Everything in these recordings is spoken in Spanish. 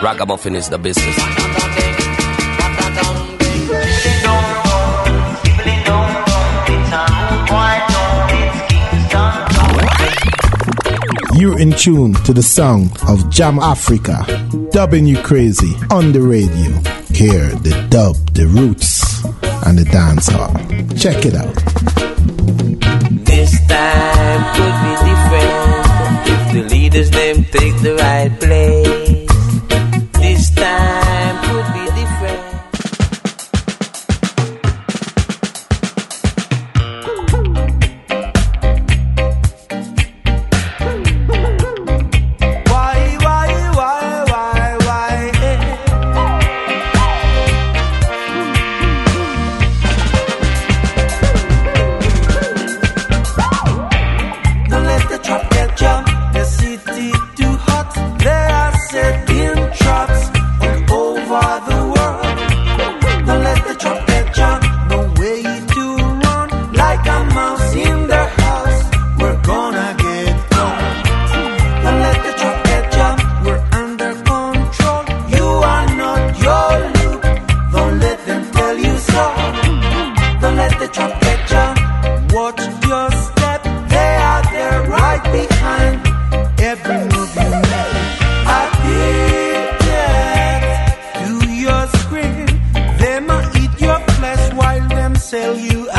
Ragamuffin is the business. You're in tune to the sound of Jam Africa, dubbing you crazy on the radio. Here, the dub, the roots, and the dancehall. Check it out. This time could be different if the leaders them take the right place. This time. sell you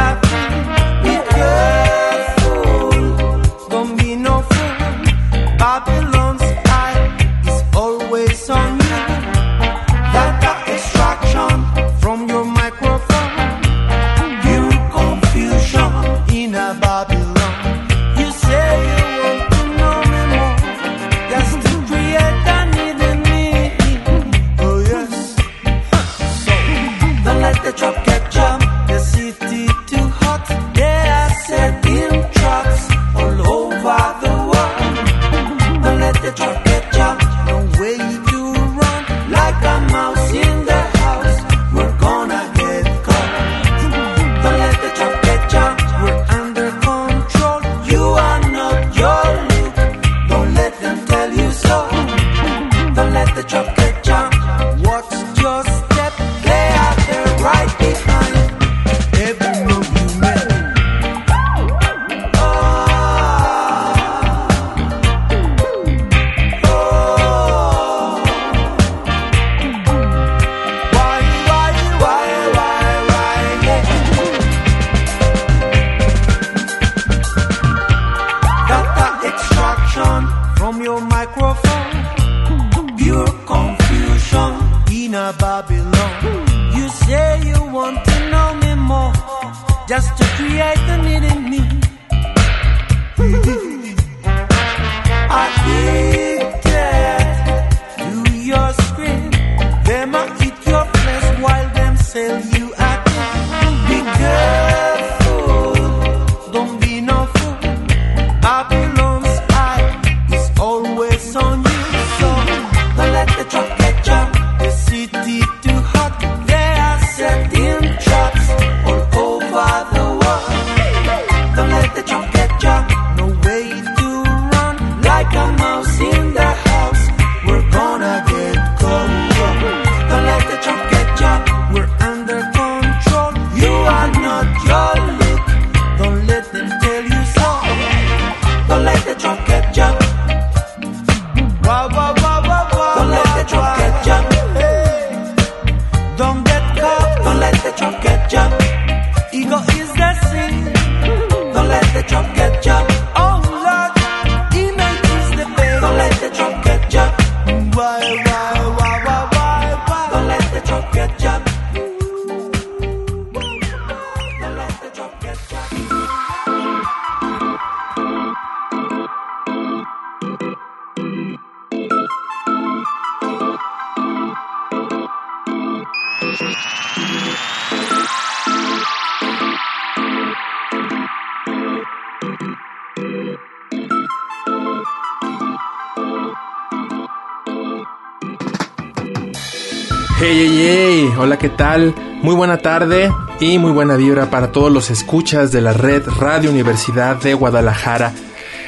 Muy buena tarde y muy buena vibra para todos los escuchas de la red Radio Universidad de Guadalajara.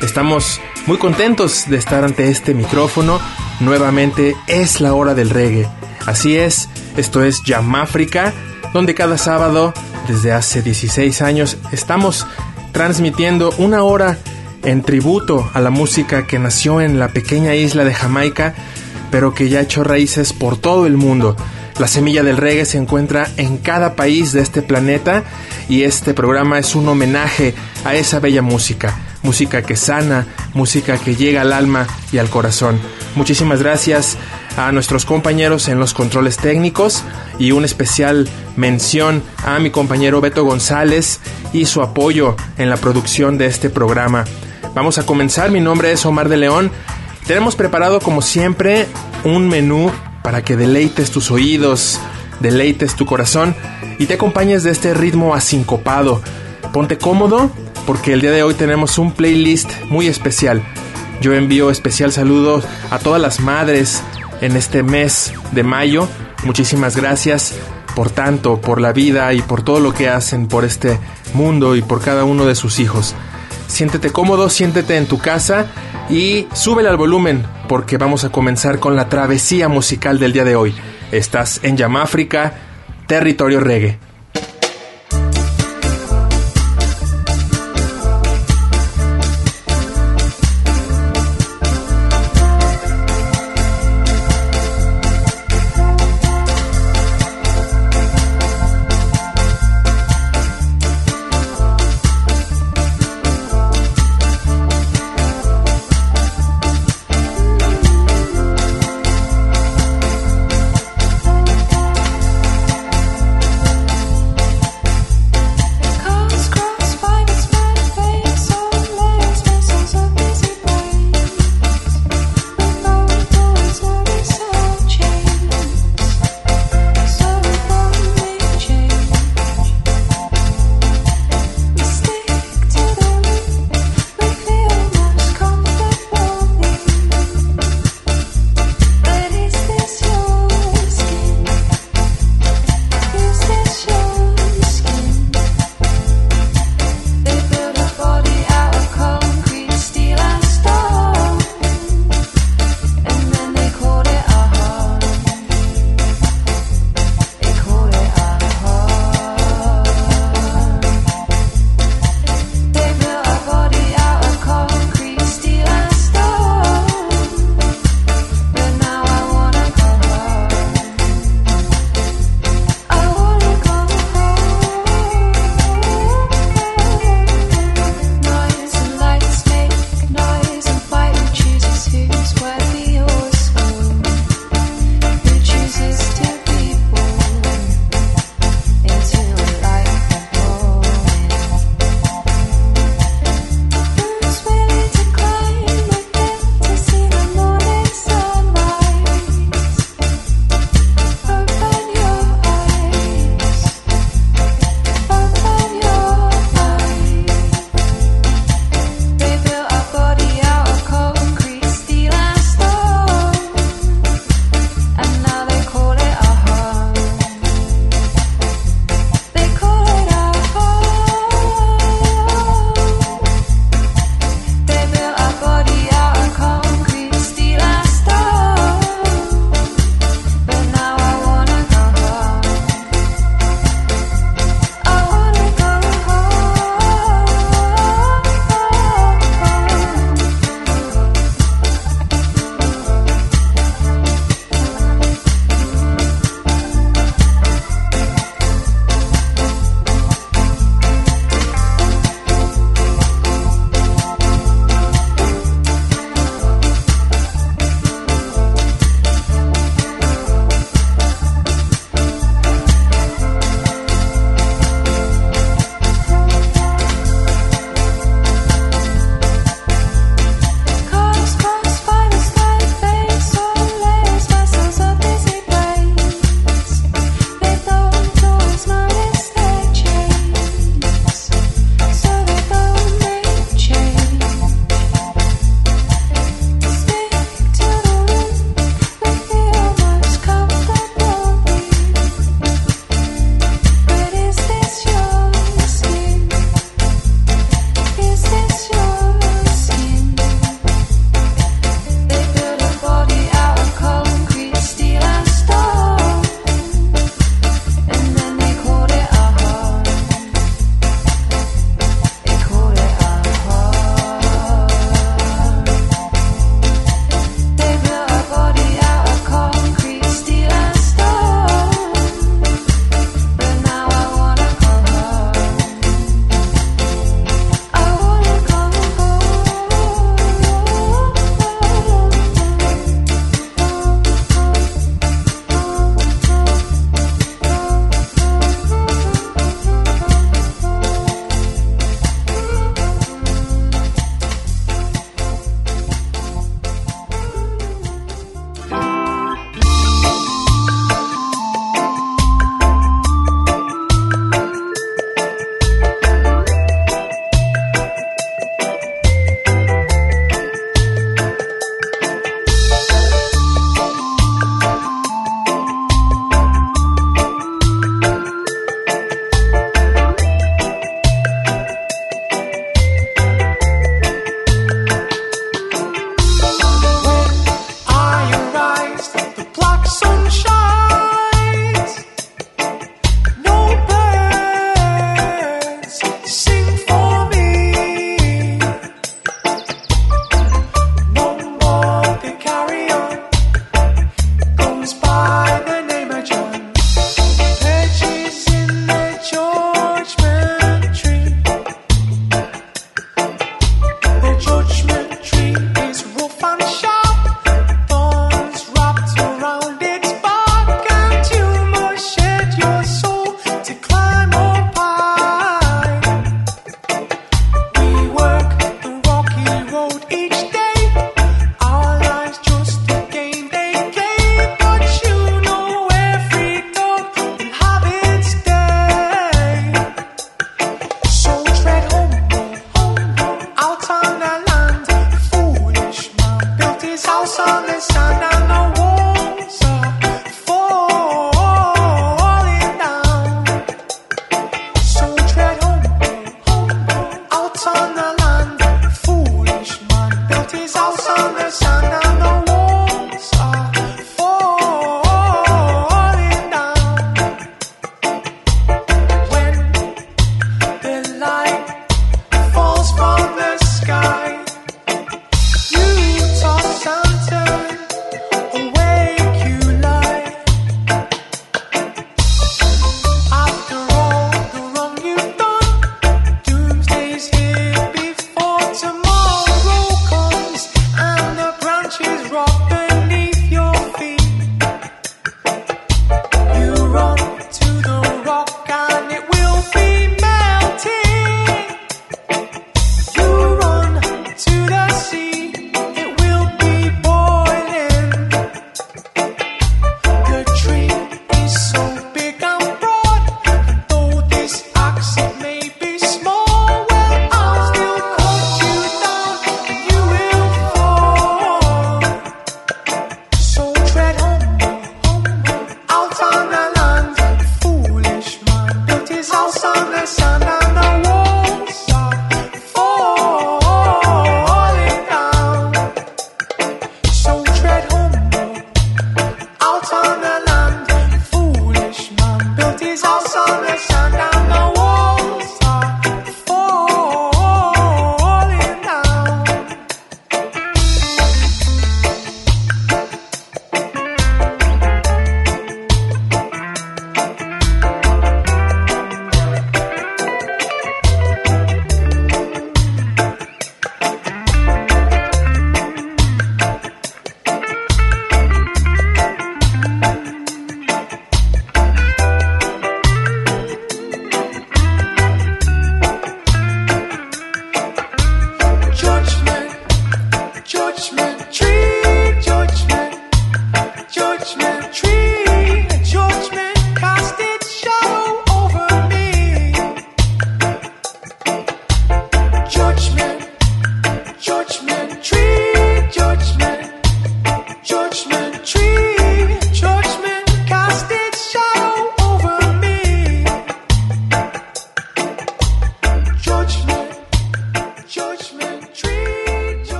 Estamos muy contentos de estar ante este micrófono. Nuevamente es la hora del reggae. Así es, esto es Yamáfrica, donde cada sábado, desde hace 16 años, estamos transmitiendo una hora en tributo a la música que nació en la pequeña isla de Jamaica, pero que ya ha hecho raíces por todo el mundo. La semilla del reggae se encuentra en cada país de este planeta y este programa es un homenaje a esa bella música, música que sana, música que llega al alma y al corazón. Muchísimas gracias a nuestros compañeros en los controles técnicos y una especial mención a mi compañero Beto González y su apoyo en la producción de este programa. Vamos a comenzar, mi nombre es Omar de León. Tenemos preparado como siempre un menú para que deleites tus oídos, deleites tu corazón y te acompañes de este ritmo asincopado. Ponte cómodo porque el día de hoy tenemos un playlist muy especial. Yo envío especial saludos a todas las madres en este mes de mayo. Muchísimas gracias por tanto, por la vida y por todo lo que hacen por este mundo y por cada uno de sus hijos. Siéntete cómodo, siéntete en tu casa y súbele al volumen porque vamos a comenzar con la travesía musical del día de hoy. Estás en Yamáfrica, territorio reggae.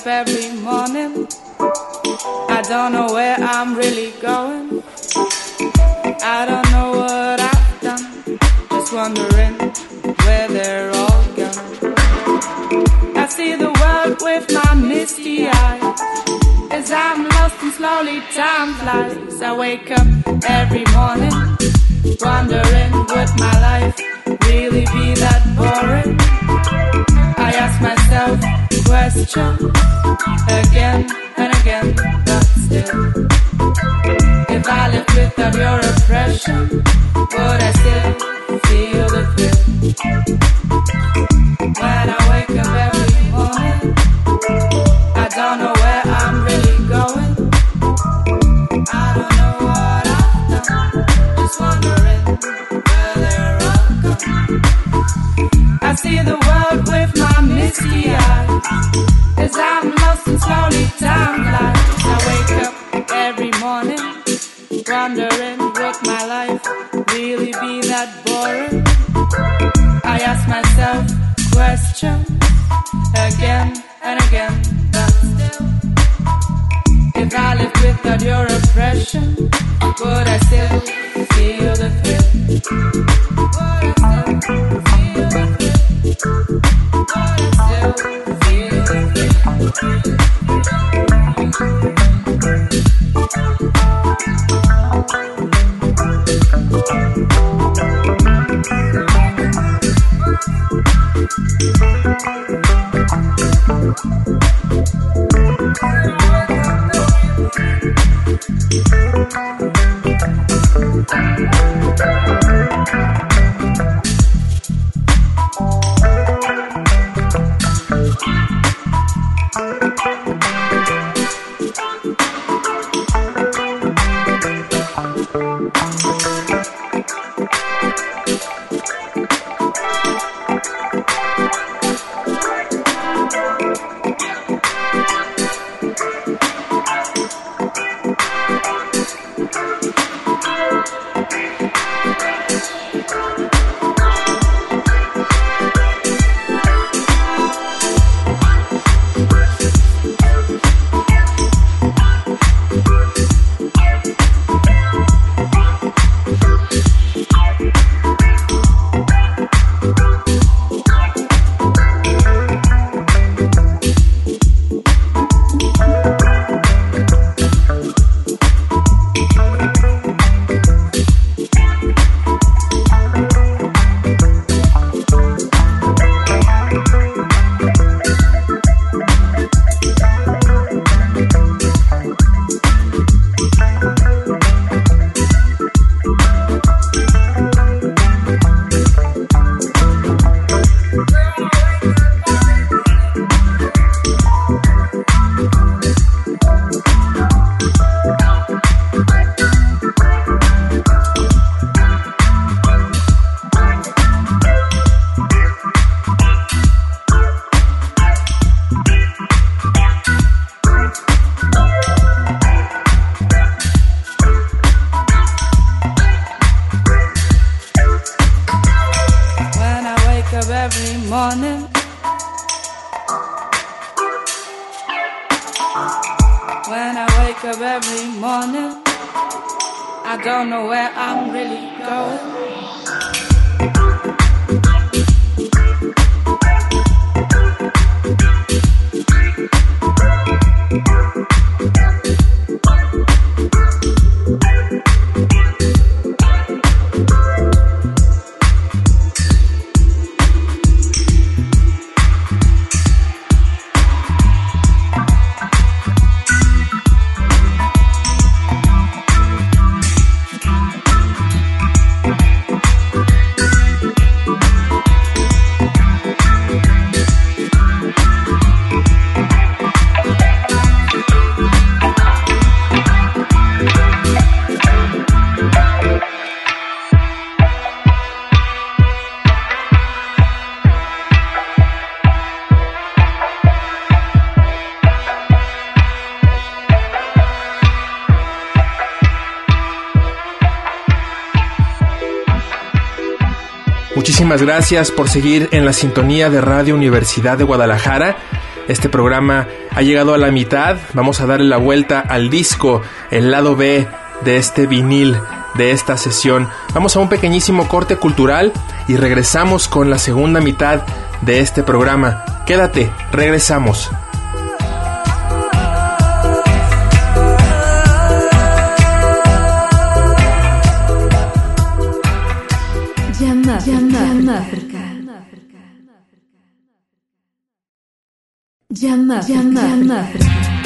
Up every morning, I don't know where I'm really going. I don't know what I've done, just wondering where they're all gone. I see the world with my misty eyes. As I'm lost and slowly time flies. I wake up every morning, wondering would my life really be that boring? Myself questions again and again, but still, if I lived without your oppression, would I still feel the thrill? the world with my misty I'm lost. I wake up every morning, wondering my life really be that boring? I ask myself questions again and again. If I lived without your oppression, would I still feel the thrill? Muchísimas gracias por seguir en la sintonía de Radio Universidad de Guadalajara. Este programa ha llegado a la mitad. Vamos a darle la vuelta al disco, el lado B de este vinil de esta sesión. Vamos a un pequeñísimo corte cultural y regresamos con la segunda mitad de este programa. Quédate, regresamos. Gianmarca. Gianmarca. Gianmarca.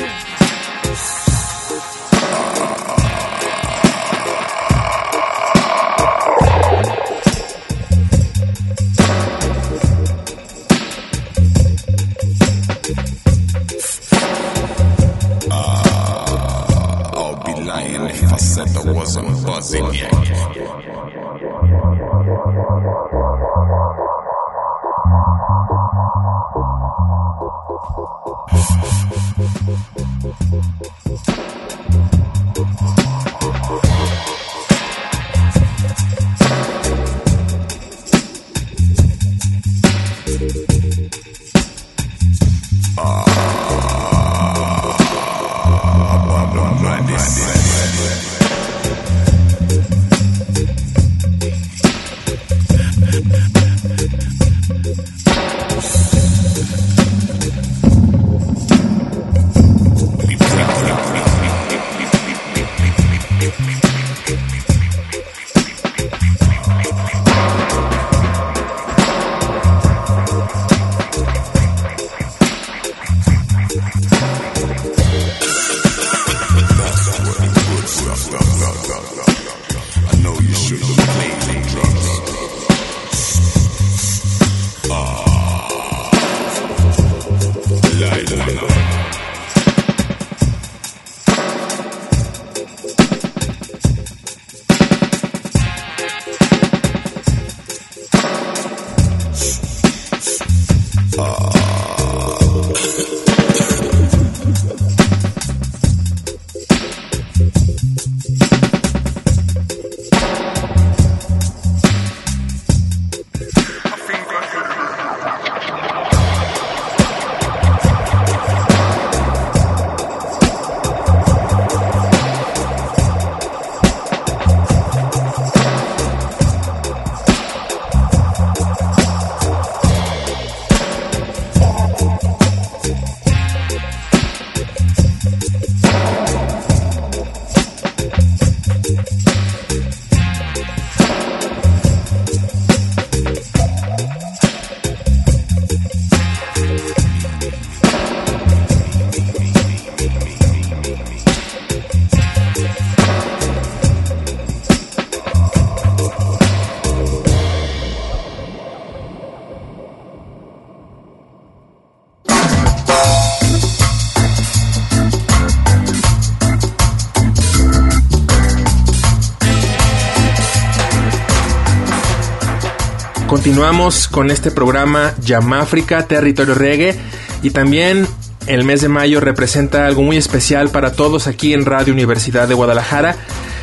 Continuamos con este programa Yamáfrica, Territorio Reggae y también el mes de mayo representa algo muy especial para todos aquí en Radio Universidad de Guadalajara.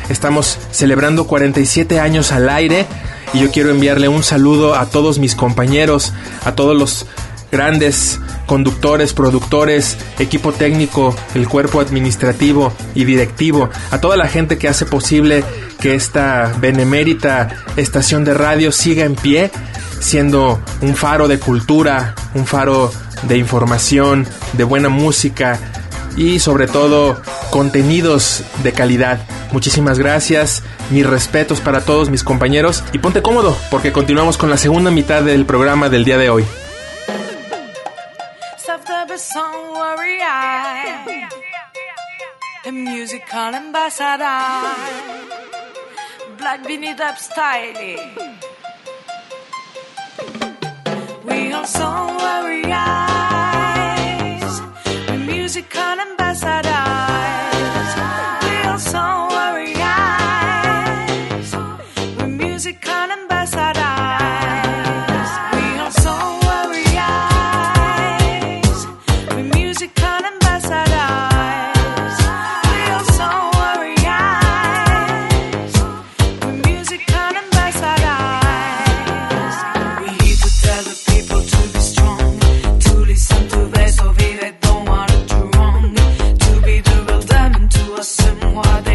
Estamos celebrando 47 años al aire y yo quiero enviarle un saludo a todos mis compañeros, a todos los grandes conductores, productores, equipo técnico, el cuerpo administrativo y directivo, a toda la gente que hace posible que esta benemérita estación de radio siga en pie, siendo un faro de cultura, un faro de información, de buena música y sobre todo contenidos de calidad. Muchísimas gracias, mis respetos para todos mis compañeros y ponte cómodo porque continuamos con la segunda mitad del programa del día de hoy. son worry I. A musical ambassador. Black beneath Dub style We are son worry eyes. A musical ambassador. moi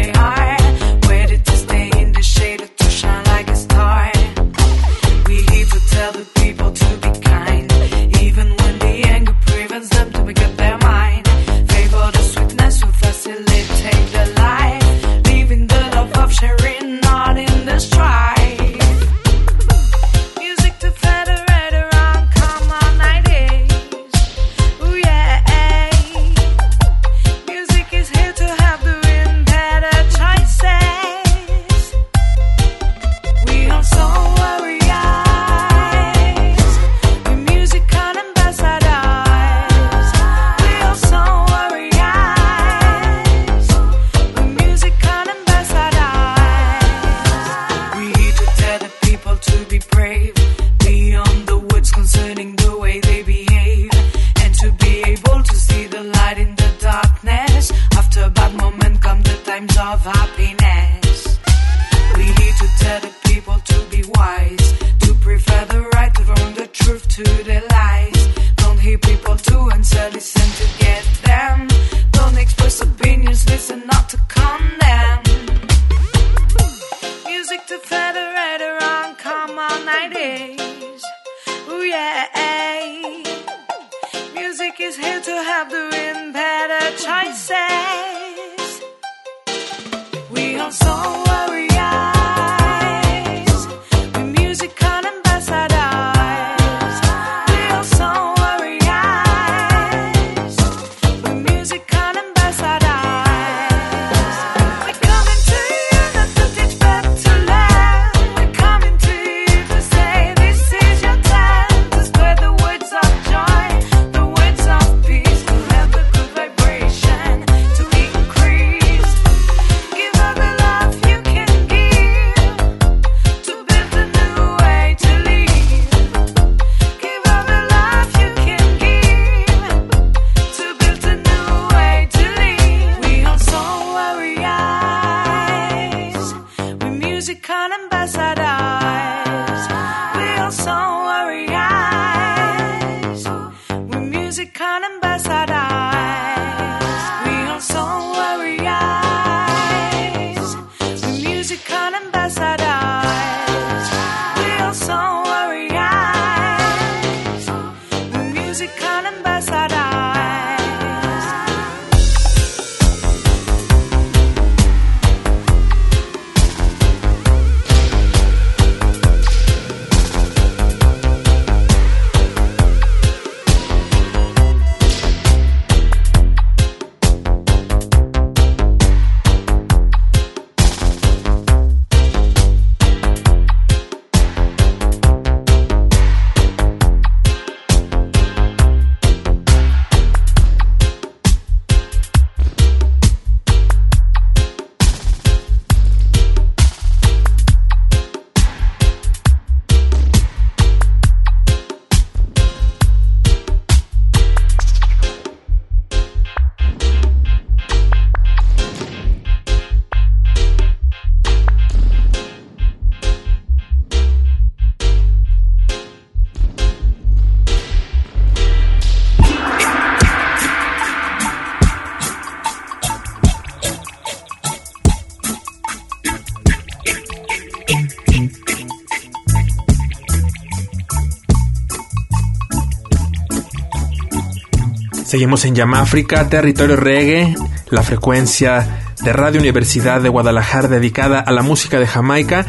Seguimos en Yamáfrica, territorio reggae, la frecuencia de Radio Universidad de Guadalajara dedicada a la música de Jamaica.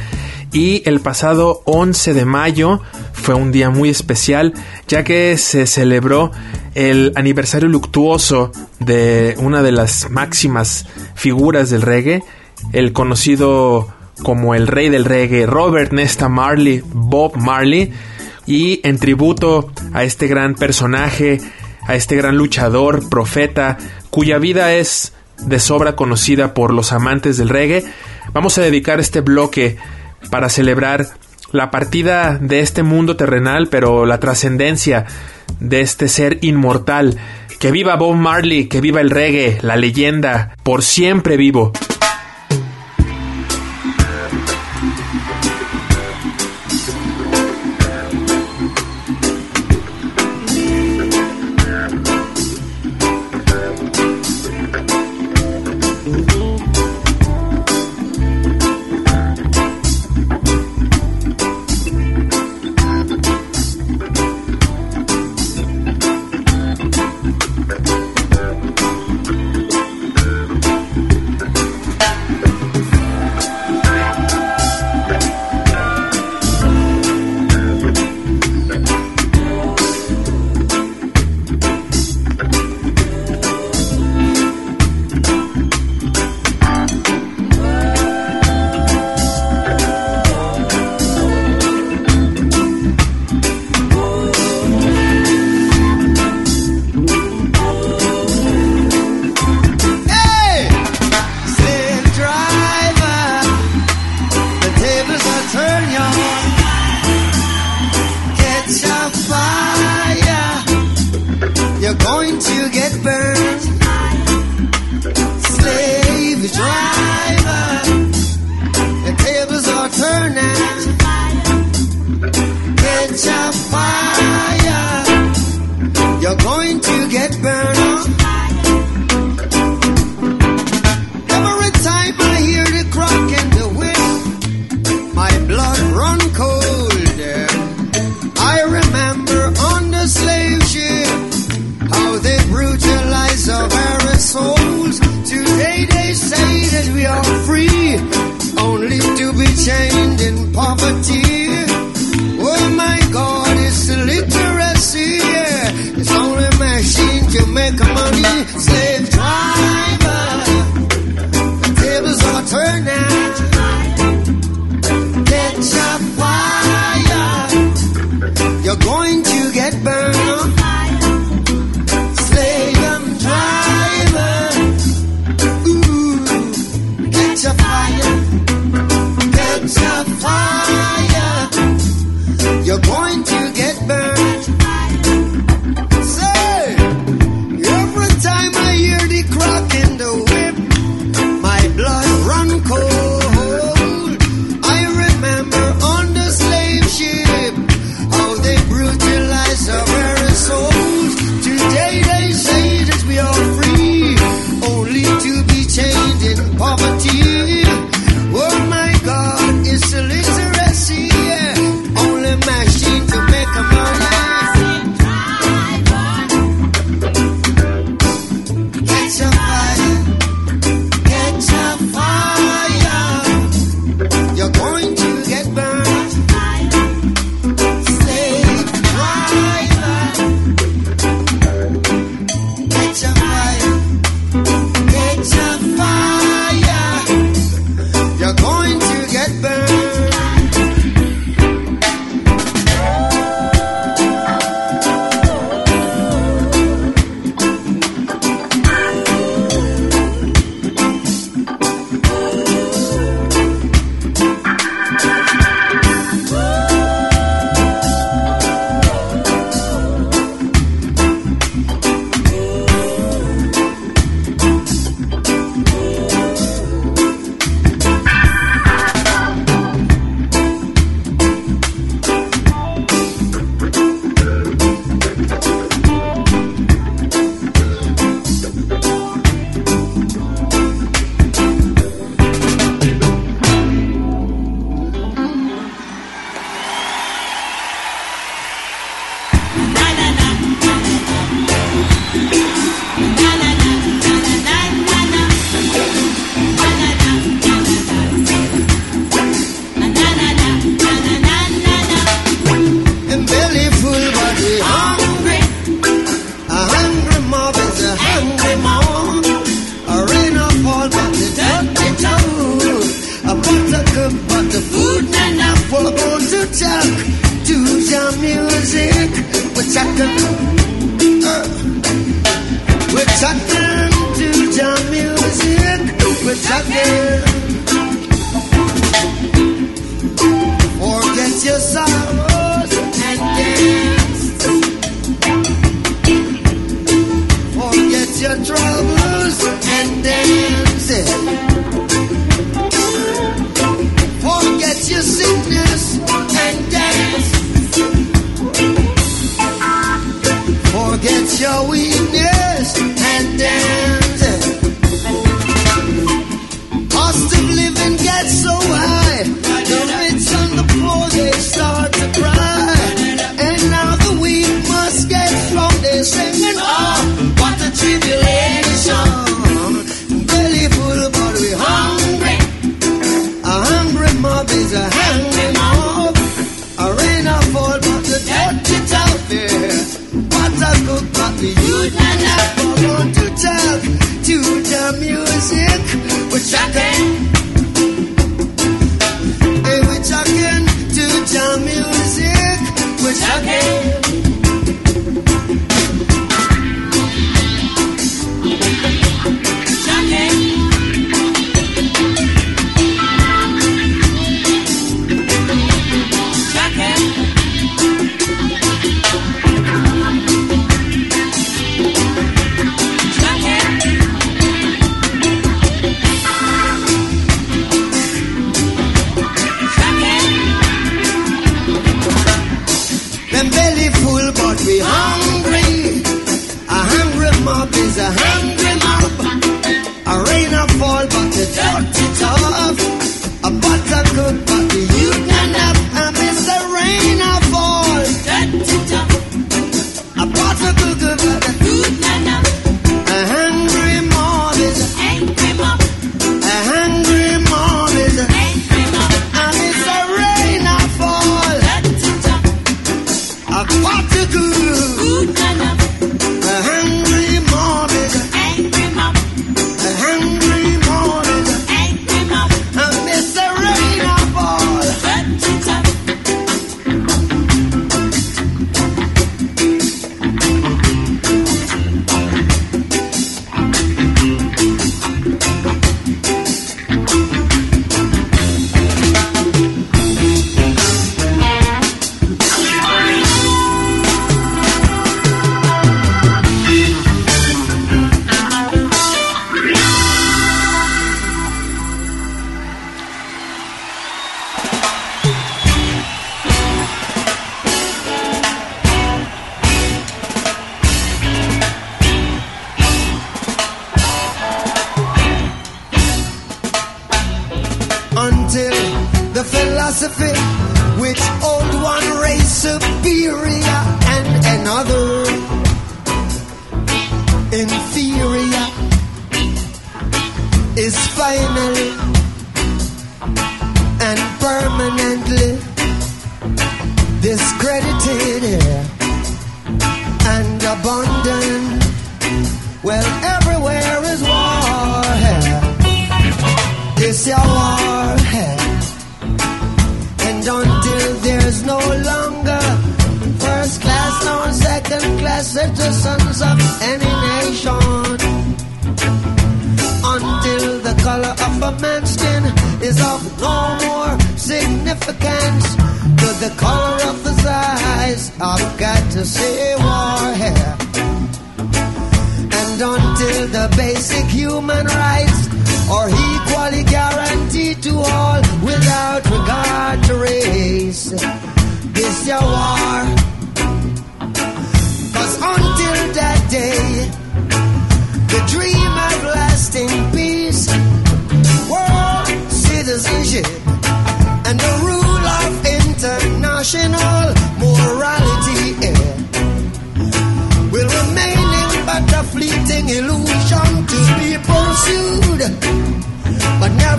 Y el pasado 11 de mayo fue un día muy especial, ya que se celebró el aniversario luctuoso de una de las máximas figuras del reggae, el conocido como el rey del reggae, Robert Nesta Marley, Bob Marley. Y en tributo a este gran personaje, a este gran luchador, profeta, cuya vida es de sobra conocida por los amantes del reggae, vamos a dedicar este bloque para celebrar la partida de este mundo terrenal, pero la trascendencia de este ser inmortal. Que viva Bob Marley, que viva el reggae, la leyenda, por siempre vivo.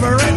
Never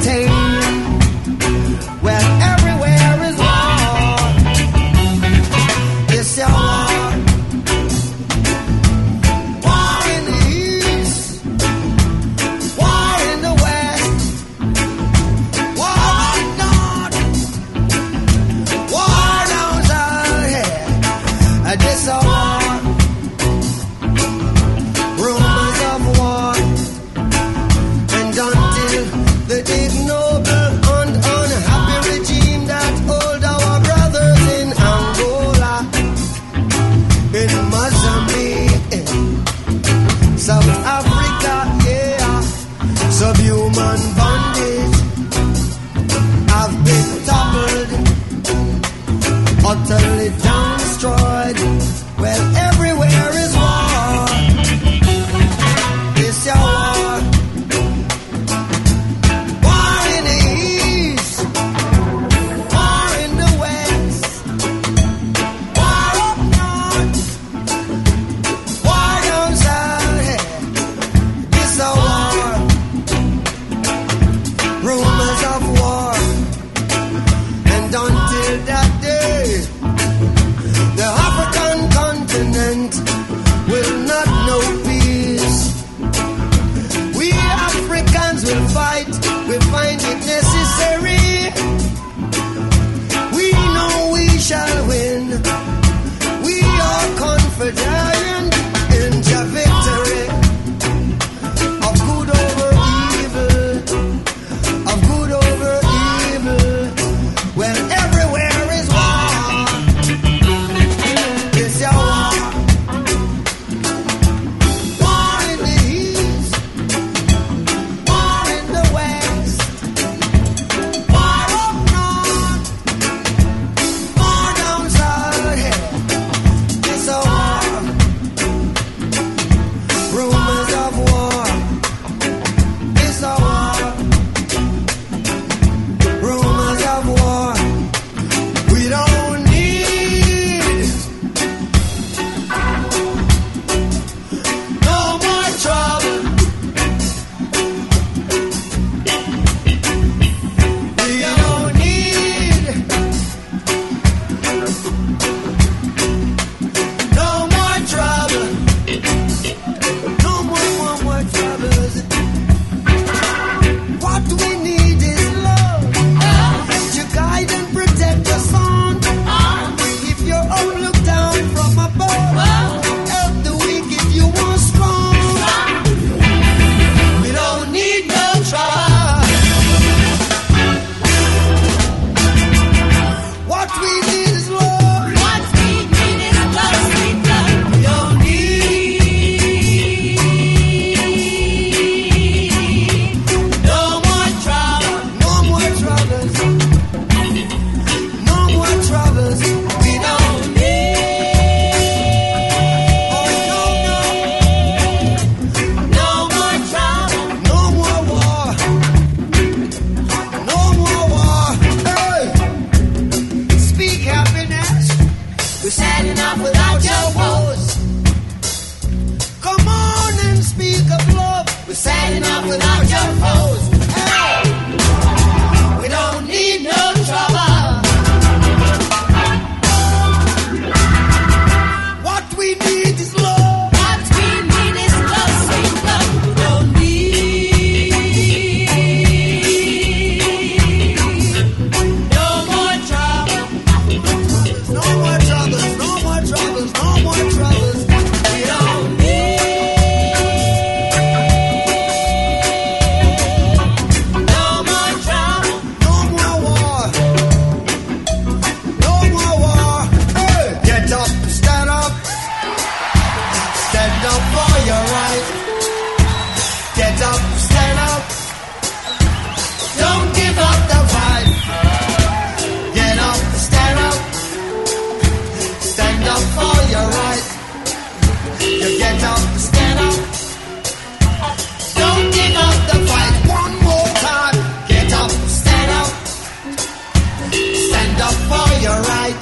stand up for your right.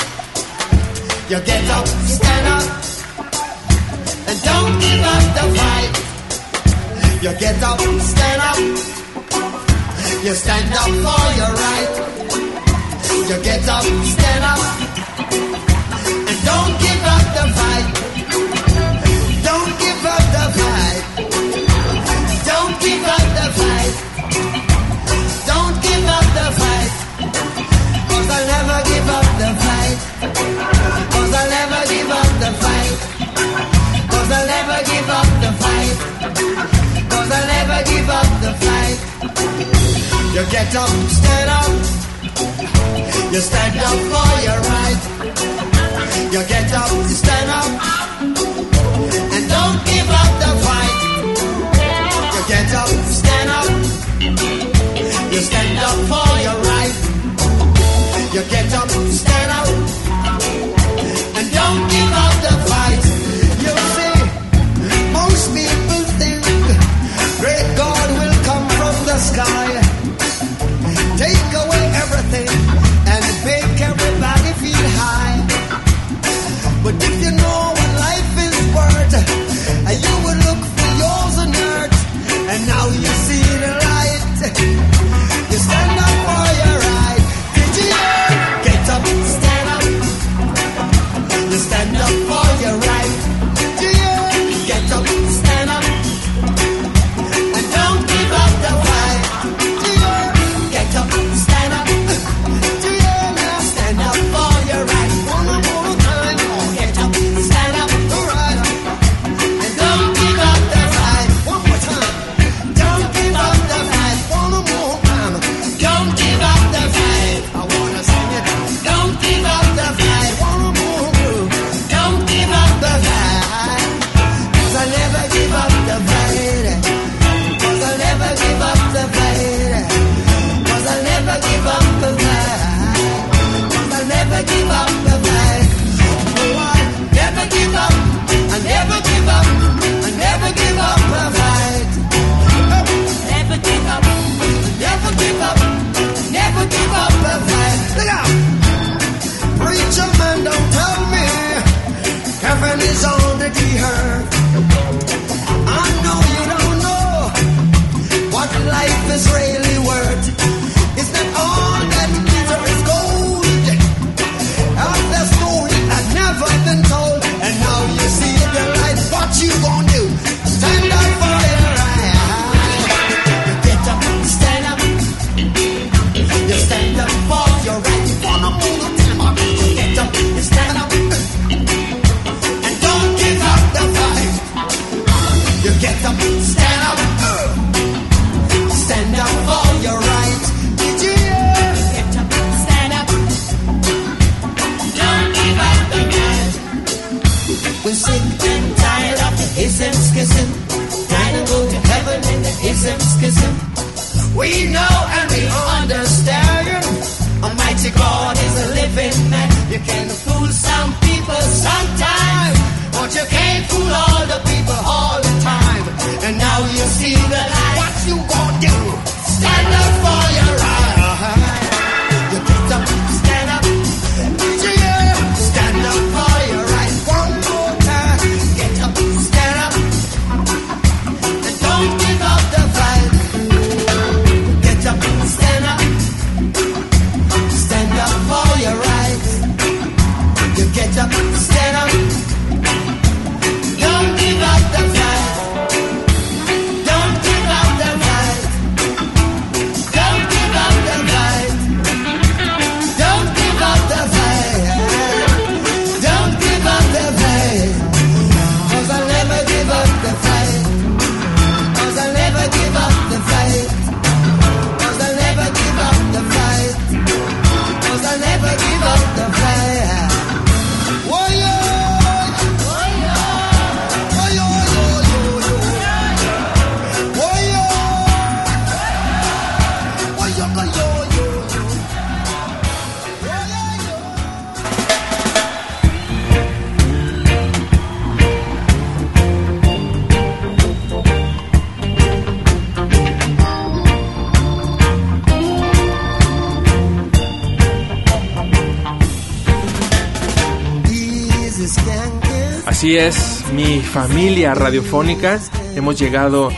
You get up, stand up, and don't give up the fight. You get up, stand up, you stand up for your right. You get up, stand up, and don't give up the fight. I'll never give up the fight. I'll never give up the I'll never give up the I'll never give up the fight. You get up, stand up. You stand up for your right. You get up, you stand up. And don't give up the fight. You get up, stand up. You stand up for stand up. Familia radiofónica, hemos llegado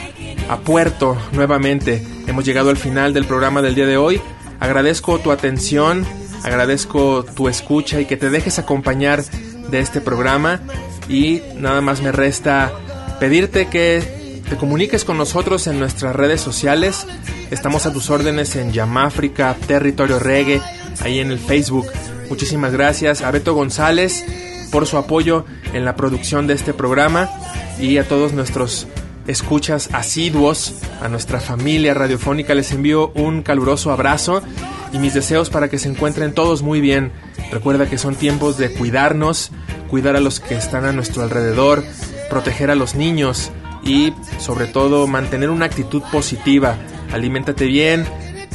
a puerto nuevamente, hemos llegado al final del programa del día de hoy. Agradezco tu atención, agradezco tu escucha y que te dejes acompañar de este programa y nada más me resta pedirte que te comuniques con nosotros en nuestras redes sociales. Estamos a tus órdenes en Yamáfrica, Territorio Reggae, ahí en el Facebook. Muchísimas gracias a Beto González por su apoyo en la producción de este programa y a todos nuestros escuchas asiduos, a nuestra familia radiofónica les envío un caluroso abrazo y mis deseos para que se encuentren todos muy bien. Recuerda que son tiempos de cuidarnos, cuidar a los que están a nuestro alrededor, proteger a los niños y sobre todo mantener una actitud positiva. Aliméntate bien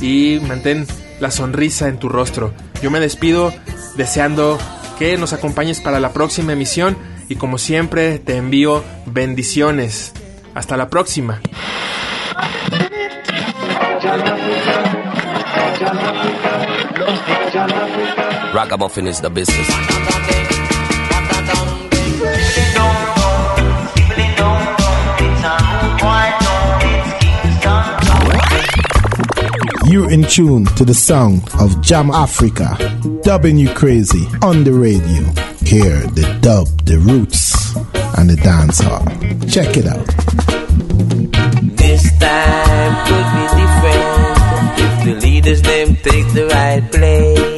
y mantén la sonrisa en tu rostro. Yo me despido deseando que nos acompañes para la próxima emisión y como siempre te envío bendiciones. Hasta la próxima. The business. You're in tune to the sound of Jam Africa, dubbing you crazy on the radio. Hear the dub, the roots, and the dance hall. Check it out. This time could be different if the leaders them take the right place.